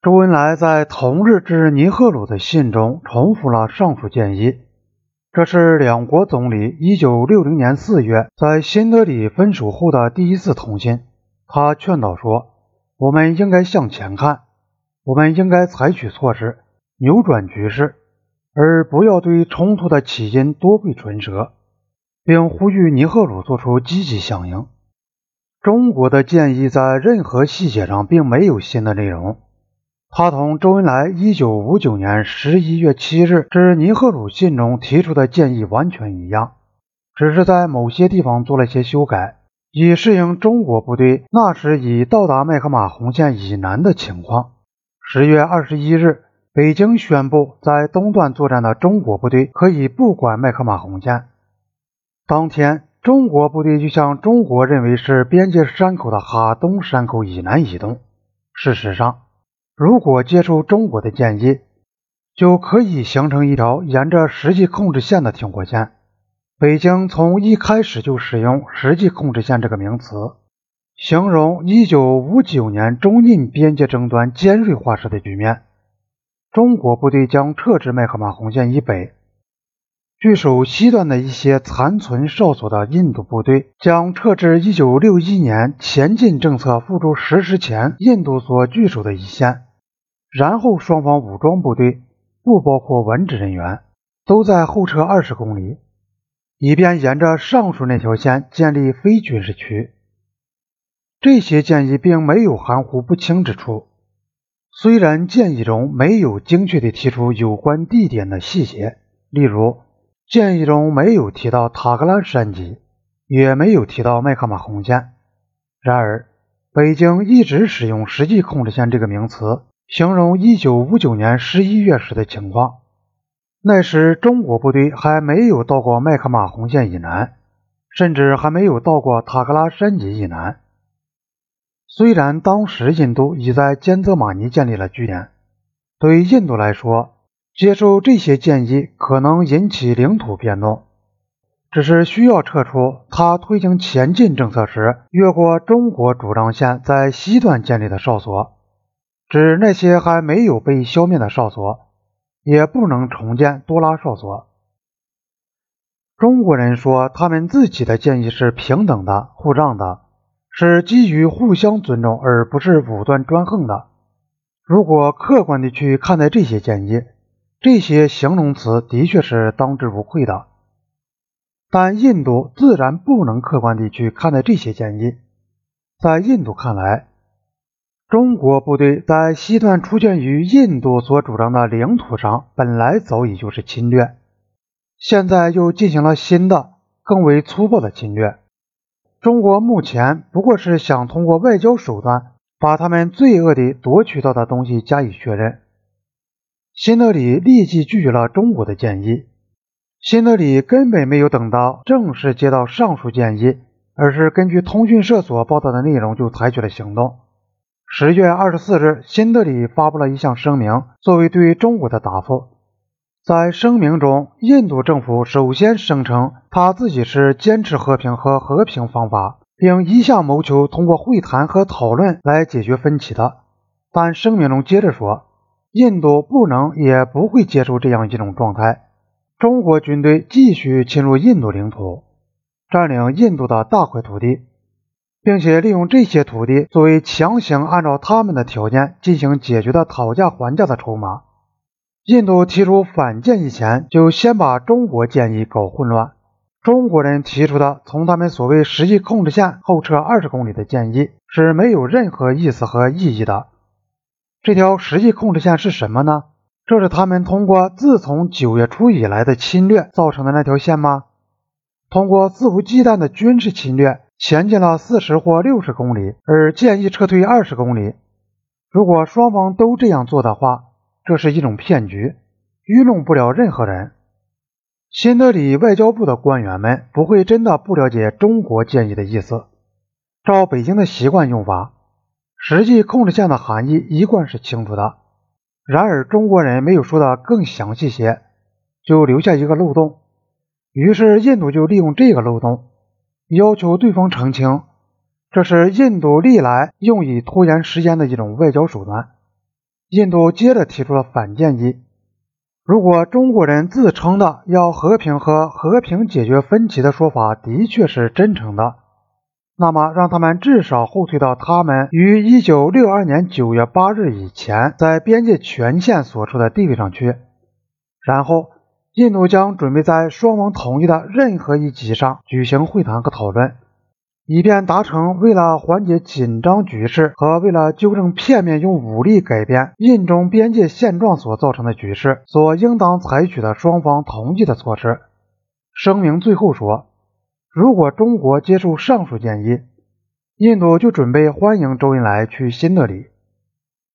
周恩来在同日致尼赫鲁的信中重复了上述建议。这是两国总理1960年4月在新德里分手后的第一次通信。他劝导说：“我们应该向前看，我们应该采取措施扭转局势，而不要对冲突的起因多费唇舌。”并呼吁尼赫鲁做出积极响应。中国的建议在任何细节上并没有新的内容。他同周恩来1959年11月7日致尼赫鲁信中提出的建议完全一样，只是在某些地方做了些修改，以适应中国部队那时已到达麦克马洪线以南的情况。10月21日，北京宣布，在东段作战的中国部队可以不管麦克马洪线。当天，中国部队就向中国认为是边界山口的哈东山口以南移动。事实上，如果接受中国的建议，就可以形成一条沿着实际控制线的停火线。北京从一开始就使用“实际控制线”这个名词，形容1959年中印边界争端尖锐化时的局面。中国部队将撤至麦克马洪线以北。据守西段的一些残存哨所的印度部队将撤至1961年前进政策付诸实施前印度所据守的一线，然后双方武装部队（不包括文职人员）都在后撤20公里，以便沿着上述那条线建立非军事区。这些建议并没有含糊不清之处，虽然建议中没有精确地提出有关地点的细节，例如。建议中没有提到塔格拉山脊，也没有提到麦克马洪线。然而，北京一直使用“实际控制线”这个名词，形容1959年11月时的情况。那时，中国部队还没有到过麦克马洪线以南，甚至还没有到过塔格拉山脊以南。虽然当时印度已在兼泽马尼建立了据点，对印度来说，接受这些建议可能引起领土变动，只是需要撤出他推行前进政策时越过中国主张线在西段建立的哨所，指那些还没有被消灭的哨所，也不能重建多拉哨所。中国人说他们自己的建议是平等的、互让的，是基于互相尊重，而不是武断专横的。如果客观地去看待这些建议，这些形容词的确是当之无愧的，但印度自然不能客观地去看待这些建议。在印度看来，中国部队在西段出现于印度所主张的领土上，本来早已就是侵略，现在又进行了新的、更为粗暴的侵略。中国目前不过是想通过外交手段，把他们罪恶地夺取到的东西加以确认。新德里立即拒绝了中国的建议。新德里根本没有等到正式接到上述建议，而是根据通讯社所报道的内容就采取了行动。十月二十四日，新德里发布了一项声明，作为对中国的答复。在声明中，印度政府首先声称他自己是坚持和平和和平方法，并一向谋求通过会谈和讨论来解决分歧的。但声明中接着说。印度不能也不会接受这样一种状态。中国军队继续侵入印度领土，占领印度的大块土地，并且利用这些土地作为强行按照他们的条件进行解决的讨价还价的筹码。印度提出反建议前，就先把中国建议搞混乱。中国人提出的从他们所谓实际控制线后撤二十公里的建议是没有任何意思和意义的。这条实际控制线是什么呢？这是他们通过自从九月初以来的侵略造成的那条线吗？通过肆无忌惮的军事侵略前进了四十或六十公里，而建议撤退二十公里。如果双方都这样做的话，这是一种骗局，愚弄不了任何人。新德里外交部的官员们不会真的不了解中国建议的意思，照北京的习惯用法。实际控制线的含义一贯是清楚的，然而中国人没有说的更详细些，就留下一个漏洞。于是印度就利用这个漏洞，要求对方澄清。这是印度历来用以拖延时间的一种外交手段。印度接着提出了反建议：如果中国人自称的要和平和和平解决分歧的说法的确是真诚的，那么让他们至少后退到他们于一九六二年九月八日以前在边界权限所处的地位上去。然后，印度将准备在双方同意的任何一级上举行会谈和讨论。以便达成为了缓解紧张局势和为了纠正片面用武力改变印中边界现状所造成的局势所应当采取的双方同意的措施。声明最后说，如果中国接受上述建议，印度就准备欢迎周恩来去新德里。